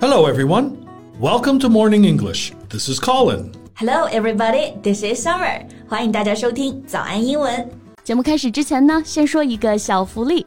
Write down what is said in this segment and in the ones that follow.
Hello, everyone. Welcome to Morning English. This is Colin. Hello, everybody. This is Summer. 欢迎大家收听早安英文。节目开始之前呢，先说一个小福利。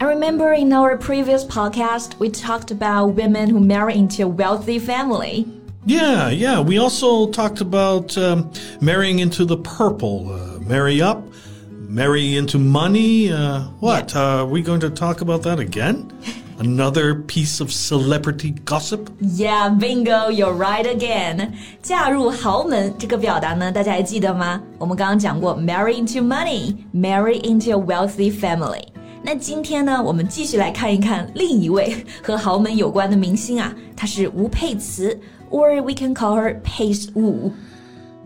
I remember in our previous podcast, we talked about women who marry into a wealthy family. Yeah, yeah. We also talked about um, marrying into the purple, uh, marry up, marry into money. Uh, what? Yeah. Uh, are we going to talk about that again? Another piece of celebrity gossip? Yeah, bingo, you're right again. 嫁入豪门这个表达呢，大家还记得吗？我们刚刚讲过，marry into money, marry into a wealthy family. 那今天呢，我们继续来看一看另一位和豪门有关的明星啊，她是吴佩慈，or we can call her Pace Wu.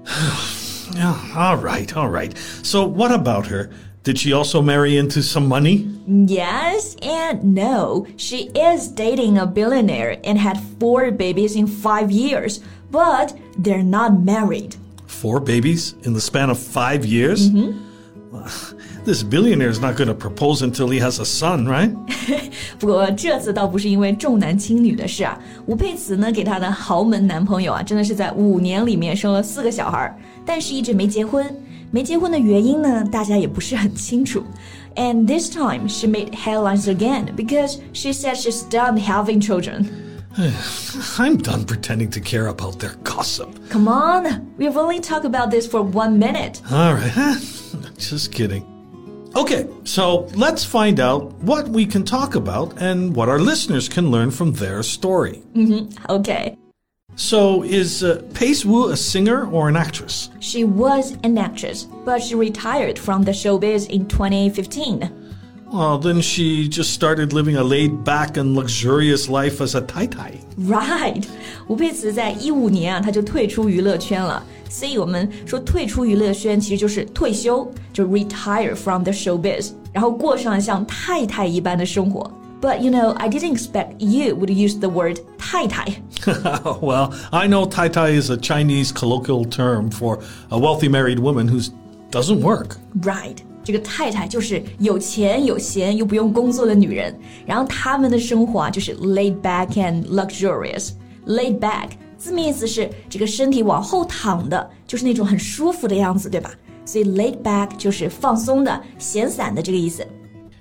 yeah, all right, all right. So what about her? Did she also marry into some money? Yes and no. She is dating a billionaire and had four babies in five years, but they're not married. Four babies in the span of five years? Mm -hmm. This billionaire is not going to propose until he has a son, right? 不过这次倒不是因为重男轻女的事啊，吴佩慈呢给她的豪门男朋友啊，真的是在五年里面生了四个小孩，但是一直没结婚。没结婚的原因呢，大家也不是很清楚。And this time she made headlines again because she said she's done having children. I'm done pretending to care about their gossip. Come on, we've only talked about this for one minute. All right, just kidding. Okay, so let's find out what we can talk about and what our listeners can learn from their story. Mm-hmm. Okay. So, is uh, Pace Wu a singer or an actress? She was an actress, but she retired from the showbiz in 2015. Well, then she just started living a laid back and luxurious life as a Tai Tai. Right. 吴佩慈在一五年啊，她就退出娱乐圈了。所以我们说退出娱乐圈其实就是退休，就 retire from the showbiz，然后过上像太太一般的生活。But you know, I didn't expect you would use the word 太太. well, I know 太太 is a Chinese colloquial term for a wealthy married woman who doesn't work. Right. 这个太太就是有钱有闲又不用工作的女人，然后她们的生活啊就是 laid back and luxurious. Laid back 字面意思是这个身体往后躺的，就是那种很舒服的样子，对吧？所以 laid back 就是放松的、闲散的这个意思。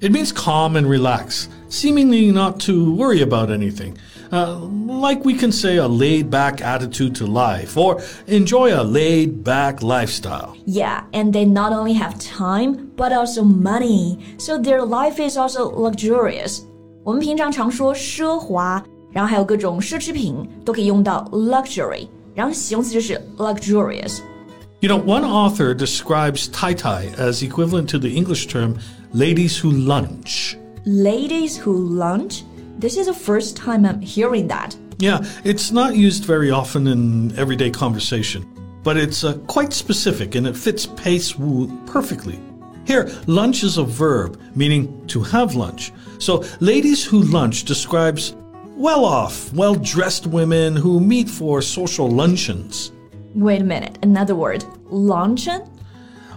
It means calm and relax, seemingly not to worry about anything. Uh, like we can say a laid back attitude to life or enjoy a laid back lifestyle. Yeah, and they not only have time but also money, so their life is also luxurious. 我们平常常说奢华然后还有各种奢侈品都可以用到 luxury，然后形容词就是 luxurious。You know, one author describes Tai Tai as equivalent to the English term ladies who lunch. Ladies who lunch? This is the first time I'm hearing that. Yeah, it's not used very often in everyday conversation, but it's uh, quite specific and it fits Pace Wu perfectly. Here, lunch is a verb meaning to have lunch. So, ladies who lunch describes well off, well dressed women who meet for social luncheons. Wait a minute, another word. Luncheon?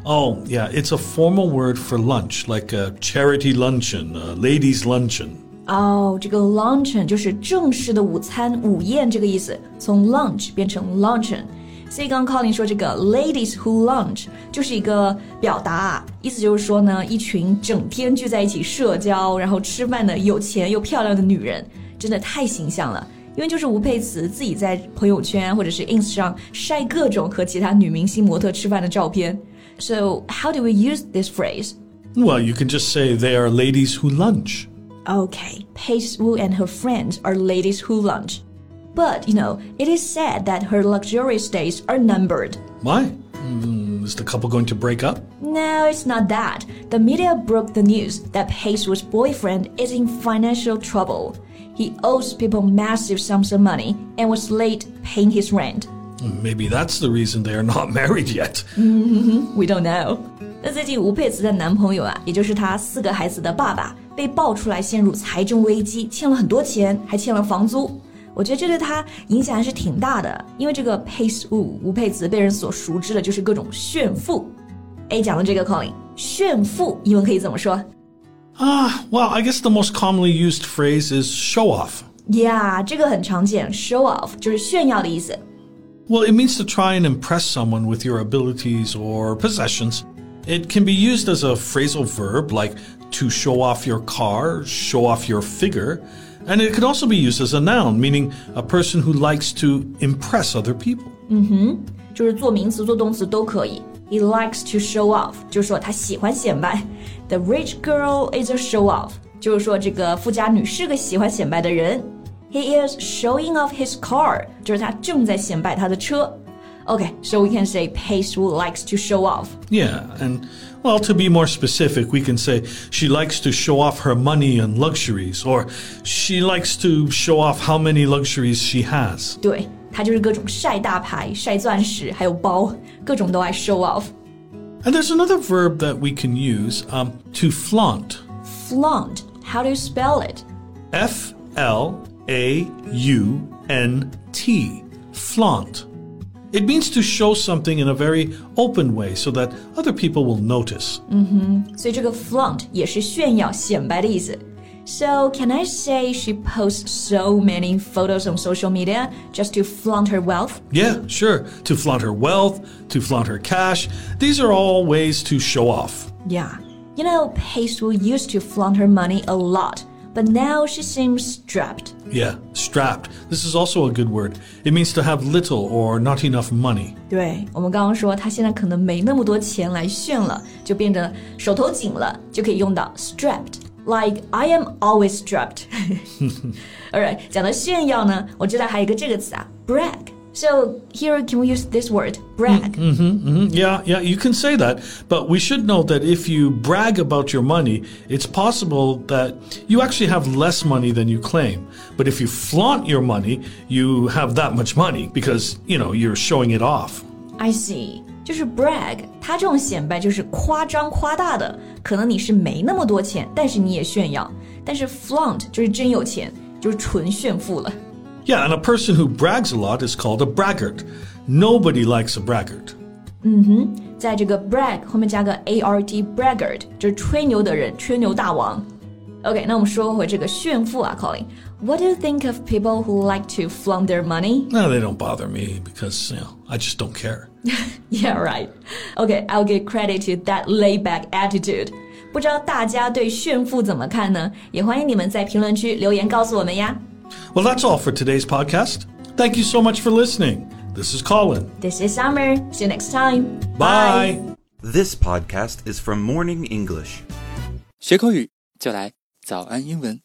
Oh, yeah, it's a formal word for lunch, like a charity luncheon, a ladies' luncheon. 哦，这个 luncheon 就是正式的午餐、午宴这个意思，从 lunch 变成 luncheon。所以刚刚 Colin 说这个 ladies who lunch 就是一个表达，意思就是说呢，一群整天聚在一起社交，然后吃饭的有钱又漂亮的女人。真的太形象了。因为就是吴佩慈自己在朋友圈或者是 ins 上晒各种和其他女明星模特吃饭的照片。So how do we use this phrase? Well, you can just say they are ladies who lunch. Okay, Pace Wu and her friends are ladies who lunch. But, you know, it is said that her luxurious days are numbered. Why? Mm, is the couple going to break up? No, it's not that. The media broke the news that Pace Wu's boyfriend is in financial trouble. He owes people massive sums of money and was late paying his rent. Maybe that's the reason they are not married yet. We don't know. 那最近吴佩慈的男朋友啊，也就是她四个孩子的爸爸，被爆出来陷入财政危机，欠了很多钱，还欠了房租。我觉得这对他影响还是挺大的，因为这个 Pace Wu 吴佩慈被人所熟知的就是各种炫富。A 讲的这个 Colin，炫富英文可以怎么说 Ah, well, I guess the most commonly used phrase is show off. ？Yeah，这个很常见，show off 就是炫耀的意思。 Well, it means to try and impress someone with your abilities or possessions. It can be used as a phrasal verb like to show off your car, show off your figure, and it could also be used as a noun, meaning a person who likes to impress other people. 就是做名词、做动词都可以。He likes to show off，就是说他喜欢显摆。The rich girl is a show off，就是说这个富家女是个喜欢显摆的人。He is showing off his car，就是他正在显摆他的车。 Okay，so we can say Pace Wu likes to show off. Yeah, and well, to be more specific, we can say she likes to show off her money and luxuries, or she likes to show off how many luxuries she has. 对，他就是各种晒大牌、晒钻石，还有包，各种都爱 show off。 And there's another verb that we can use um, to flaunt. Flaunt，how do you spell it? F L A U N T. Flaunt. It means to show something in a very open way so that other people will notice. Mm-hmm. 嗯哼，所以这个 flaunt 也是炫耀、显摆的意思。So can I say she posts so many photos on social media just to flaunt her wealth? Yeah, sure. To flaunt her wealth, to flaunt her cash. These are all ways to show off. Yeah. You know, Pace Wu used to flaunt her money a lot but now she seems strapped. Yeah, strapped. This is also a good word. It means to have little or not enough money. 对我们刚刚说，她现在可能没那么多钱来炫了，就变得手头紧了，就可以用到 strapped。Like I am always strapped. Alright，讲到炫耀呢，我知道还有一个这个词啊，brag。 So here can we use this word, brag? Mhm, Yeah, yeah, you can say that. But we should know that if you brag about your money, it's possible that you actually have less money than you claim. But if you flaunt your money, you have that much money because, you know, you're showing it off. I see，就是 brag，它这种显摆就是夸张夸大的，可能你是没那么多钱，但是你也炫耀。但是 flaunt 就是真有钱，就是纯炫富了。 Yeah, and a person who brags a lot is called a braggart. Nobody likes a braggart. 在这个 brag 后面加个 art braggart，就是吹牛的人，吹牛大王。OK，那我们说回这个炫富啊，Colin。What do you think of people who like to flaunt their money? No, they don't bother me because, you know, I just don't care. Yeah, right. Okay, I'll give credit to that laid-back attitude. 不知道大家对炫富怎么看呢？也欢迎你们在评论区留言告诉我们呀。 Well, that's all for today's podcast. Thank you so much for listening. This is Colin. This is Summer. See you next time. Bye. This podcast is from Morning English. 学口语就来早安英文。